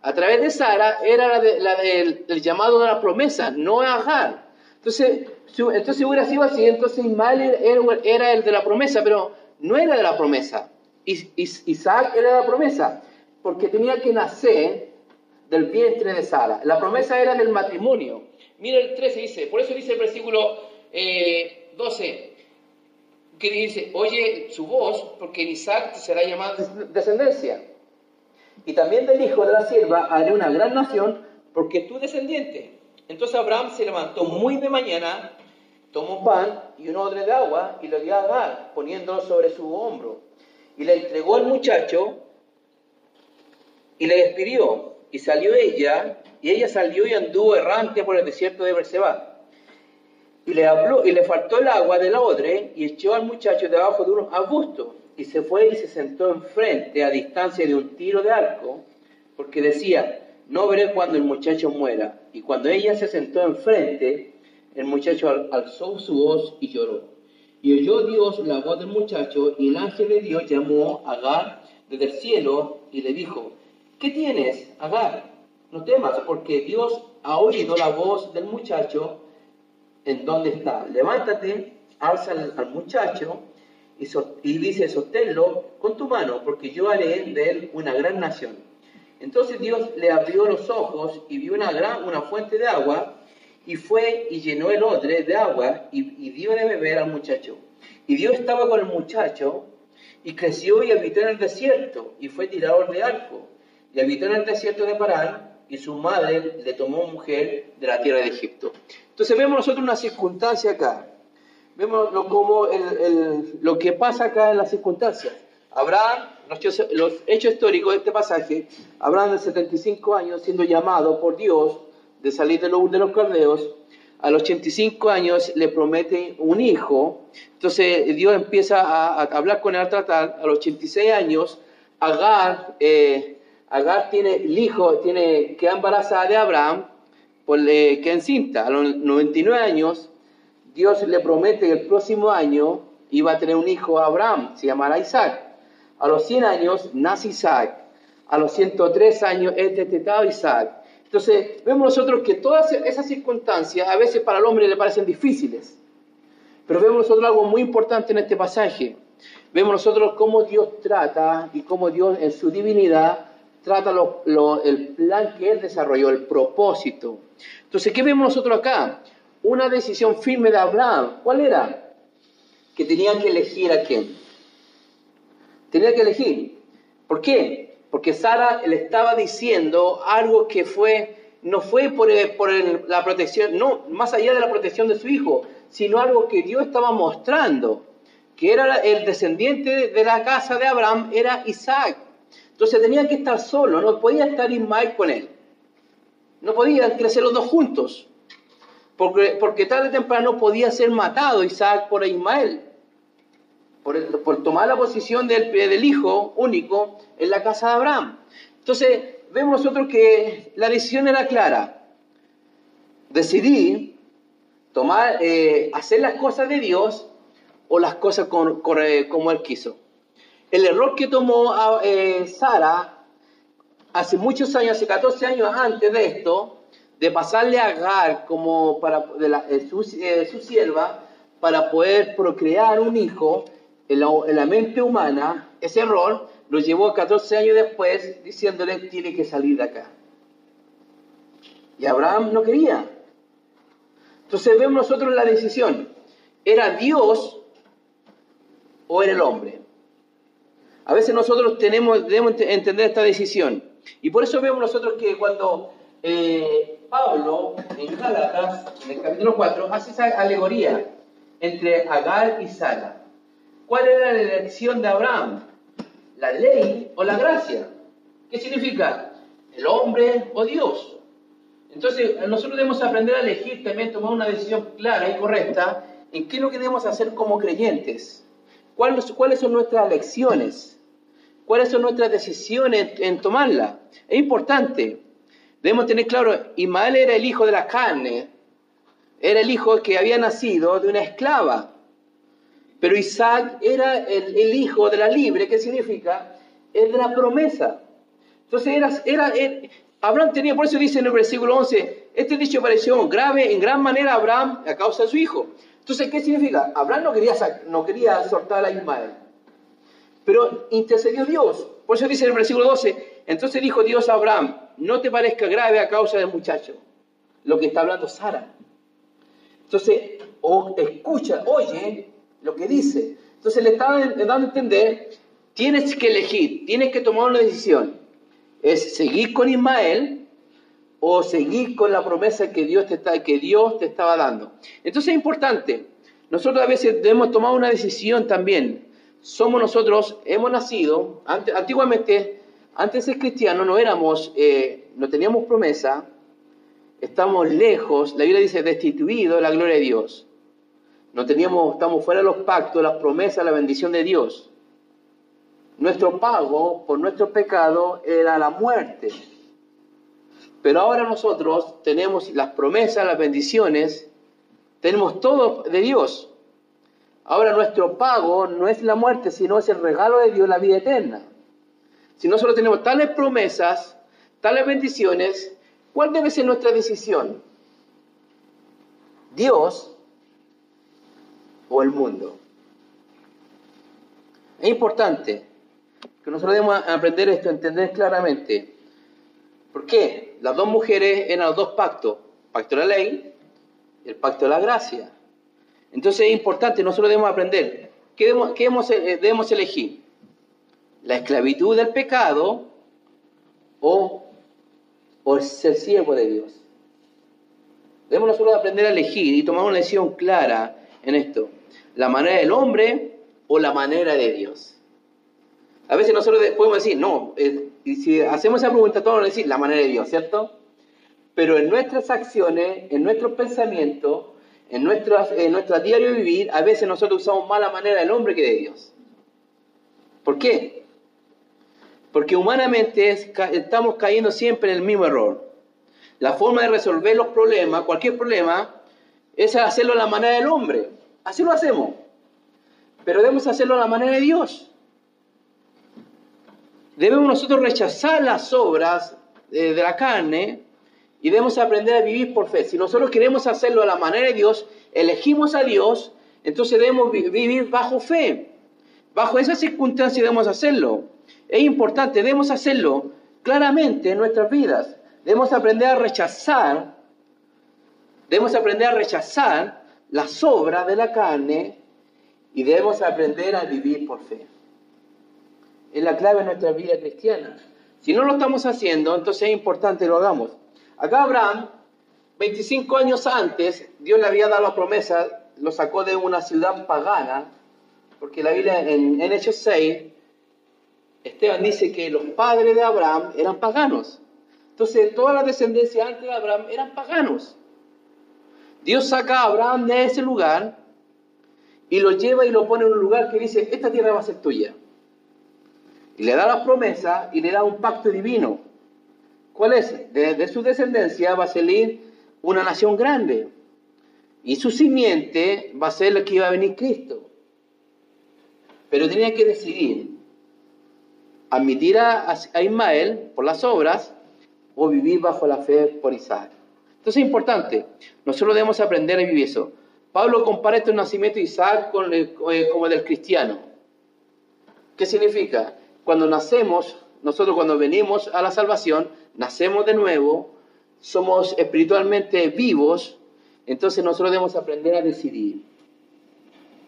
a través de Sara, era la, del, el llamado de la promesa, no Agar. Entonces, entonces hubiera sido así, entonces Ismael era, el de la promesa, pero no era de la promesa. Isaac era de la promesa, porque tenía que nacer del vientre de Sara. La promesa era del matrimonio. Mira el 13 dice, por eso dice el versículo 12, eh, que dice, oye su voz, porque en Isaac será llamada descendencia. Y también del hijo de la sierva haré una gran nación, porque tu descendiente. Entonces Abraham se levantó muy de mañana, tomó pan y un odre de agua y lo dio a Agar, poniéndolo sobre su hombro. Y le entregó al muchacho y le despidió. Y salió ella, y ella salió y anduvo errante por el desierto de Berseba. Y le habló, y le faltó el agua del odre, y echó al muchacho debajo de un arbusto. Y se fue y se sentó enfrente, a distancia de un tiro de arco, porque decía, no veré cuando el muchacho muera. Y cuando ella se sentó enfrente, el muchacho alzó su voz y lloró. Y oyó Dios la voz del muchacho, y el ángel de Dios llamó a Agar desde el cielo y le dijo, ¿qué tienes, Agar? No temas, porque Dios ha oído la voz del muchacho en donde está. Levántate, alza al, muchacho y, y dice, sosténlo con tu mano, porque yo haré de él una gran nación. Entonces Dios le abrió los ojos y vio una gran una fuente de agua y fue y llenó el odre de agua y, dio de beber al muchacho. Y Dios estaba con el muchacho y creció y habitó en el desierto y fue tirador de arco y habitó en el desierto de Parán y su madre le tomó mujer de la tierra de Egipto. Entonces vemos nosotros una circunstancia acá. Vemos lo, como lo que pasa acá en las circunstancias. Abraham, los, hechos históricos de este pasaje, Abraham de 75 años siendo llamado por Dios de salir de los, de los caldeos, a los 85 años le promete un hijo, entonces Dios empieza a, hablar con él, a tratar, a los 86 años, Agar, eh, Agar tiene el hijo, tiene, queda embarazada de Abraham, pues le queda encinta, a los 99 años, Dios le promete que el próximo año iba a tener un hijo a Abraham, se llamará Isaac. A los 100 años nace Isaac. A los 103 años es destetado Isaac. Entonces, vemos nosotros que todas esas circunstancias a veces para el hombre le parecen difíciles. Pero vemos nosotros algo muy importante en este pasaje. Vemos nosotros cómo Dios trata y cómo Dios en su divinidad trata el plan que Él desarrolló, el propósito. Entonces, ¿qué vemos nosotros acá? Una decisión firme de Abraham. ¿Cuál era? Que tenía que elegir a quién. Tenía que elegir. ¿Por qué? Porque Sara le estaba diciendo algo que fue, no fue por, por la protección, no, más allá de la protección de su hijo, sino algo que Dios estaba mostrando, que era el descendiente de la casa de Abraham, era Isaac. Entonces tenía que estar solo, no podía estar Ismael con él. No podían crecer los dos juntos. Porque, porque tarde o temprano podía ser matado Isaac por Ismael por, tomar la posición del, del hijo único en la casa de Abraham. Entonces, vemos nosotros que la decisión era clara. Decidí tomar, eh, hacer las cosas de Dios o las cosas como Él quiso. El error que tomó eh, Sara hace muchos años, hace 14 años antes de esto, de pasarle a Agar como para, de su, su sierva para poder procrear un hijo, en la, mente humana, ese error lo llevó 14 años después diciéndole, tiene que salir de acá. Y Abraham no quería. Entonces vemos nosotros la decisión. ¿Era Dios o era el hombre? A veces nosotros tenemos, debemos entender esta decisión. Y por eso vemos nosotros que cuando eh, Pablo, en Gálatas, en el capítulo 4, hace esa alegoría entre Agar y Sara. ¿Cuál era la elección de Abraham? ¿La ley o la gracia? ¿Qué significa? ¿El hombre o Dios? Entonces, nosotros debemos aprender a elegir también, tomar una decisión clara y correcta en qué es lo que debemos hacer como creyentes. ¿Cuáles, son nuestras elecciones? Cuáles son nuestras decisiones en, tomarla. Es importante. Debemos tener claro, Ismael era el hijo de la carne, era el hijo que había nacido de una esclava. Pero Isaac era el, hijo de la libre, ¿qué significa? El de la promesa. Entonces era, era, Abraham tenía, por eso dice en el versículo 11, este dicho pareció grave en gran manera a Abraham a causa de su hijo. Entonces, ¿qué significa? Abraham no quería, no quería soltar a Ismael, pero intercedió Dios. Por eso dice el versículo 12, entonces dijo Dios a Abraham, no te parezca grave a causa del muchacho, lo que está hablando Sara. Entonces, o escucha, oye lo que dice. Entonces le estaba dando a entender, tienes que elegir, tienes que tomar una decisión. Es seguir con Ismael o seguir con la promesa que Dios te, está, que Dios te estaba dando. Entonces es importante. Nosotros a veces debemos tomar una decisión también. Somos nosotros, hemos nacido, antiguamente, antes de ser cristianos, no éramos, eh, no teníamos promesa, estamos lejos, la Biblia dice destituido de la gloria de Dios. No teníamos, estamos fuera de los pactos, las promesas, la bendición de Dios. Nuestro pago por nuestro pecado era la muerte. Pero ahora nosotros tenemos las promesas, las bendiciones, tenemos todo de Dios. Ahora nuestro pago no es la muerte, sino es el regalo de Dios, la vida eterna. Si nosotros tenemos tales promesas, tales bendiciones, ¿cuál debe ser nuestra decisión? ¿Dios o el mundo? Es importante que nosotros debemos aprender esto, entender claramente. ¿Por qué? Las dos mujeres eran los dos pactos, pacto de la ley y el pacto de la gracia. Entonces es importante, nosotros debemos aprender. ¿Qué debemos, eh, debemos elegir? ¿La esclavitud del pecado o, o ser siervo de Dios? Debemos nosotros aprender a elegir y tomar una decisión clara en esto. ¿La manera del hombre o la manera de Dios? A veces nosotros podemos decir, no, eh, y si hacemos esa pregunta, todos vamos a decir la manera de Dios, ¿cierto? Pero en nuestras acciones, en nuestros pensamientos, en, nuestras, en nuestro diario vivir, a veces nosotros usamos más la manera del hombre que de Dios. ¿Por qué? Porque humanamente estamos cayendo siempre en el mismo error. La forma de resolver los problemas, cualquier problema, es hacerlo a la manera del hombre. Así lo hacemos. Pero debemos hacerlo a la manera de Dios debemos nosotros rechazar las obras de, la carne y debemos aprender a vivir por fe. Si nosotros queremos hacerlo a la manera de Dios, elegimos a Dios, entonces debemos vivir bajo fe. Bajo esas circunstancias debemos hacerlo. Es importante, debemos hacerlo claramente en nuestras vidas. Debemos aprender a rechazar, debemos aprender a rechazar las obras de la carne y debemos aprender a vivir por fe es la clave de nuestra vida cristiana. Si no lo estamos haciendo, entonces es importante que lo hagamos. Acá Abraham, 25 años antes, Dios le había dado la promesa, lo sacó de una ciudad pagana, porque la Biblia en, Hechos 6, Esteban dice que los padres de Abraham eran paganos. Entonces, toda la descendencia antes de Abraham eran paganos. Dios saca a Abraham de ese lugar y lo lleva y lo pone en un lugar que dice, esta tierra va a ser tuya. Y le da la promesa y le da un pacto divino. ¿Cuál es? De, su descendencia va a salir una nación grande. Y su simiente va a ser la que iba a venir Cristo. Pero tenía que decidir admitir a, a Ismael por las obras o vivir bajo la fe por Isaac. Entonces es importante, nosotros debemos aprender a vivir eso. Pablo compara este nacimiento de Isaac con el, eh, como el del cristiano. ¿Qué significa? Cuando nacemos, nosotros cuando venimos a la salvación, nacemos de nuevo, somos espiritualmente vivos, entonces nosotros debemos aprender a decidir.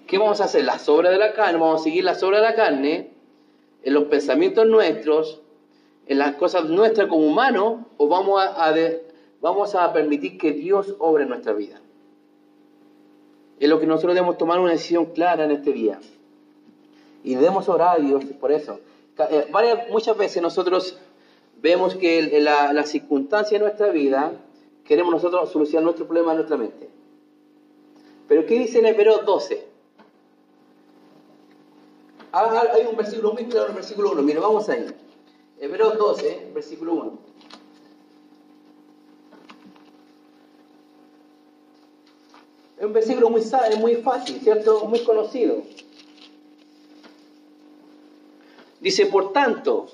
¿Qué vamos a hacer? Las obras de la carne, vamos a seguir las obras de la carne, en los pensamientos nuestros, en las cosas nuestras como humanos, o vamos a, vamos a permitir que Dios obre en nuestra vida. Es lo que nosotros debemos tomar una decisión clara en este día. Y debemos orar a Dios por eso. Eh, muchas veces nosotros vemos que la, circunstancia de nuestra vida, queremos nosotros solucionar nuestro problema en nuestra mente. Pero ¿qué dice en Hebreos 12? Ah, hay un versículo muy claro en el versículo 1. Mire, vamos ahí. Hebreos 12, versículo 1. Es un versículo muy, muy fácil, ¿cierto? Muy conocido. Dice, por tanto,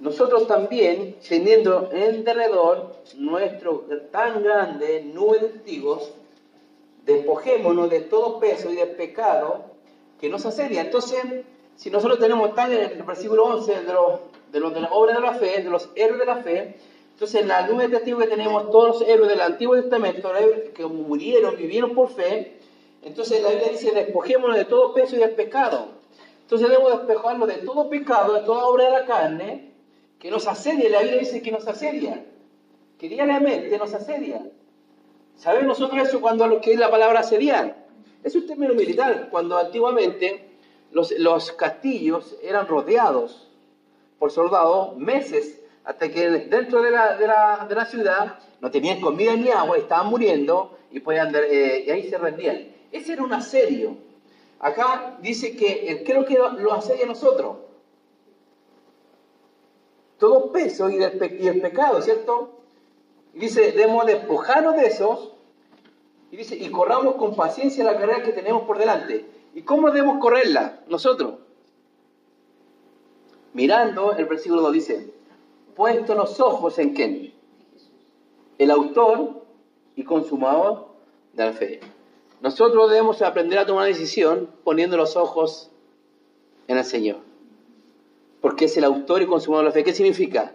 nosotros también, teniendo en derredor nuestro tan grande nube de testigos, despojémonos de todo peso y de pecado que nos asedia. Entonces, si nosotros tenemos tan en el versículo 11 de, los, de, de la obra de la fe, de los héroes de la fe, entonces en la nube de testigos que tenemos todos los héroes del Antiguo Testamento, que murieron, vivieron por fe, entonces la Biblia dice, despojémonos de todo peso y de pecado. Entonces debemos despejarnos de todo pecado, de toda obra de la carne, que nos asedia. La Biblia dice que nos asedia, que diariamente nos asedia. ¿Sabemos nosotros eso cuando lo que es la palabra asediar? Es un término militar, cuando antiguamente los, los castillos eran rodeados por soldados meses, hasta que dentro de la, de la, de la ciudad no tenían comida ni agua, estaban muriendo y, podían, eh, y ahí se rendían. Ese era un asedio. Acá dice que creo que lo asedia a nosotros. Todo peso y, y el pecado, ¿cierto? Y dice, debemos despojarnos de esos. Y dice, y corramos con paciencia la carrera que tenemos por delante. ¿Y cómo debemos correrla? Nosotros. Mirando, el versículo 2 dice, puesto los ojos en quién? El autor y consumador de la fe. Nosotros debemos aprender a tomar decisión poniendo los ojos en el Señor. Porque es el autor y consumador de la fe. ¿Qué significa?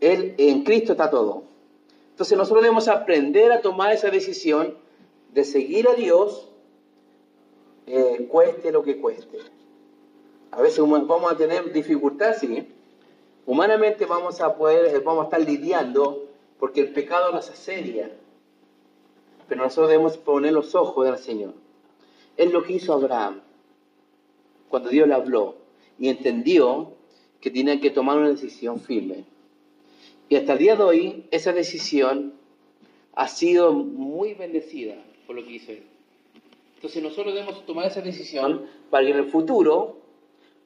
Él, en Cristo está todo. Entonces nosotros debemos aprender a tomar esa decisión de seguir a Dios, eh, cueste lo que cueste. A veces vamos a tener dificultad, sí. Humanamente vamos a poder, eh, vamos a estar lidiando porque el pecado nos asedia. Pero nosotros debemos poner los ojos en el Señor. Es lo que hizo Abraham cuando Dios le habló y entendió que tenía que tomar una decisión firme. Y hasta el día de hoy, esa decisión ha sido muy bendecida por lo que hizo él. Entonces nosotros debemos tomar esa decisión para que en el futuro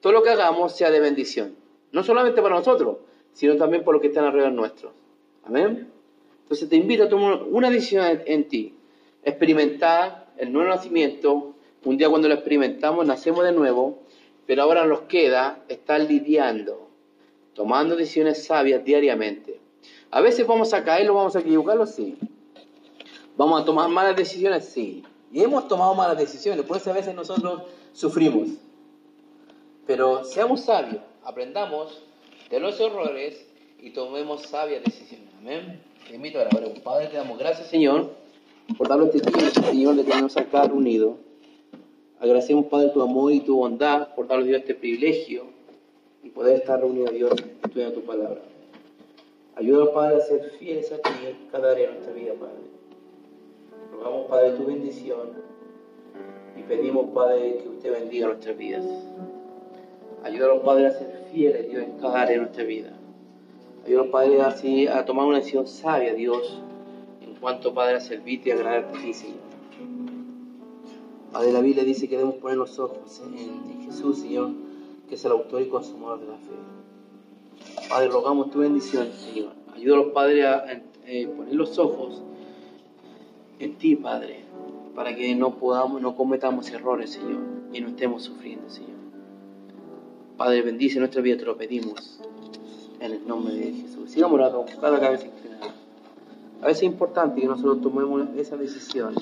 todo lo que hagamos sea de bendición. No solamente para nosotros, sino también por los que están alrededor nuestro. Amén. Entonces te invito a tomar una decisión en ti. Experimentar el nuevo nacimiento. Un día cuando lo experimentamos nacemos de nuevo, pero ahora nos queda estar lidiando tomando decisiones sabias diariamente. A veces vamos a caer, lo vamos a equivocarlo, sí. Vamos a tomar malas decisiones, sí. Y hemos tomado malas decisiones, por eso a veces nosotros sufrimos. Pero seamos sabios, aprendamos de los errores y tomemos sabias decisiones. Amén. Te invito a orar. Padre, te damos gracias, Señor, por darnos este tiempo, Señor, de tenernos acá reunidos. Agradecemos, Padre, tu amor y tu bondad por darnos Dios este privilegio y poder estar reunido a Dios estudiando tu palabra. Ayúdanos, Padre, a ser fieles a ti en cada área de nuestra vida, Padre. Rogamos, Padre, tu bendición y pedimos, Padre, que usted bendiga nuestras vidas. Ayúdanos, Padre, a ser fieles, Dios, en cada área de nuestra vida. Ayúdanos, Padre, así a tomar una decisión sabia, Dios, en cuanto, Padre, a servirte y agradarte a ti, Señor. Padre, la Biblia dice que debemos poner los ojos en Jesús, Señor que es el autor y consumador de la fe. Padre, rogamos tu bendición, Señor. Ayúdanos, Padre, a eh, poner los ojos en ti, Padre, para que no podamos, no cometamos errores, Señor, y no estemos sufriendo, Señor. Padre, bendice nuestra vida, te lo pedimos, en el nombre de Jesús. Sigamos orando, cada cabeza inclinada. A veces es importante que nosotros tomemos esa decisión